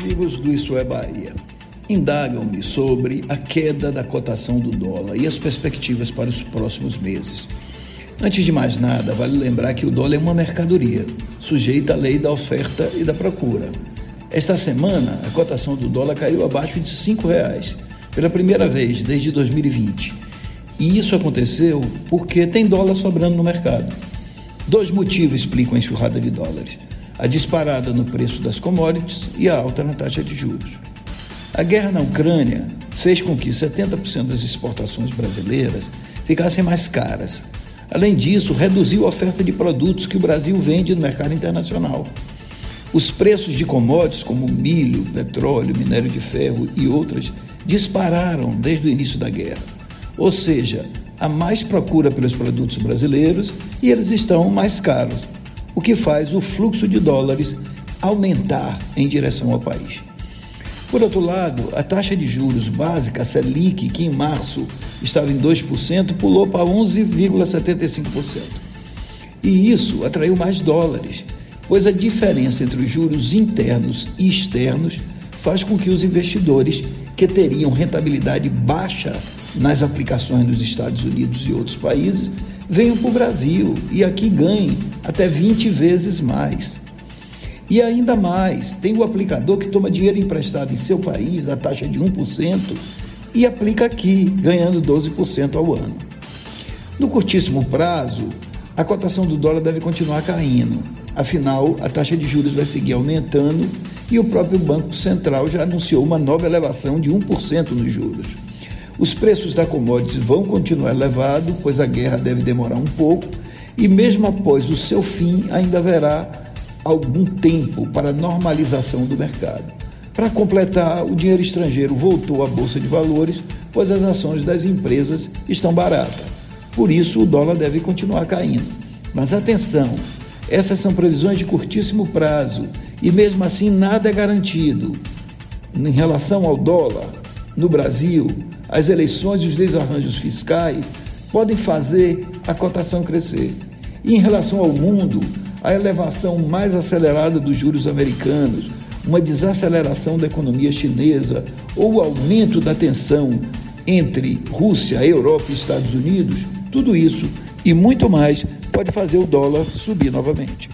Amigos do Isso é Bahia, indagam-me sobre a queda da cotação do dólar e as perspectivas para os próximos meses. Antes de mais nada, vale lembrar que o dólar é uma mercadoria, sujeita à lei da oferta e da procura. Esta semana, a cotação do dólar caiu abaixo de R$ reais, pela primeira vez desde 2020. E isso aconteceu porque tem dólar sobrando no mercado. Dois motivos explicam a enxurrada de dólares a disparada no preço das commodities e a alta na taxa de juros. A guerra na Ucrânia fez com que 70% das exportações brasileiras ficassem mais caras. Além disso, reduziu a oferta de produtos que o Brasil vende no mercado internacional. Os preços de commodities como milho, petróleo, minério de ferro e outras dispararam desde o início da guerra. Ou seja, há mais procura pelos produtos brasileiros e eles estão mais caros o que faz o fluxo de dólares aumentar em direção ao país. Por outro lado, a taxa de juros básica, a Selic, que em março estava em 2%, pulou para 11,75%. E isso atraiu mais dólares, pois a diferença entre os juros internos e externos faz com que os investidores que teriam rentabilidade baixa nas aplicações nos Estados Unidos e outros países venham para o Brasil e aqui ganhem até 20 vezes mais. E ainda mais, tem o aplicador que toma dinheiro emprestado em seu país a taxa de 1% e aplica aqui, ganhando 12% ao ano. No curtíssimo prazo, a cotação do dólar deve continuar caindo. Afinal, a taxa de juros vai seguir aumentando e o próprio Banco Central já anunciou uma nova elevação de 1% nos juros. Os preços da commodities vão continuar elevados, pois a guerra deve demorar um pouco, e mesmo após o seu fim, ainda haverá algum tempo para normalização do mercado. Para completar, o dinheiro estrangeiro voltou à bolsa de valores, pois as ações das empresas estão baratas. Por isso, o dólar deve continuar caindo. Mas atenção, essas são previsões de curtíssimo prazo e mesmo assim nada é garantido. Em relação ao dólar, no Brasil, as eleições e os desarranjos fiscais podem fazer a cotação crescer. E em relação ao mundo, a elevação mais acelerada dos juros americanos, uma desaceleração da economia chinesa ou o aumento da tensão entre Rússia, Europa e Estados Unidos, tudo isso e muito mais pode fazer o dólar subir novamente.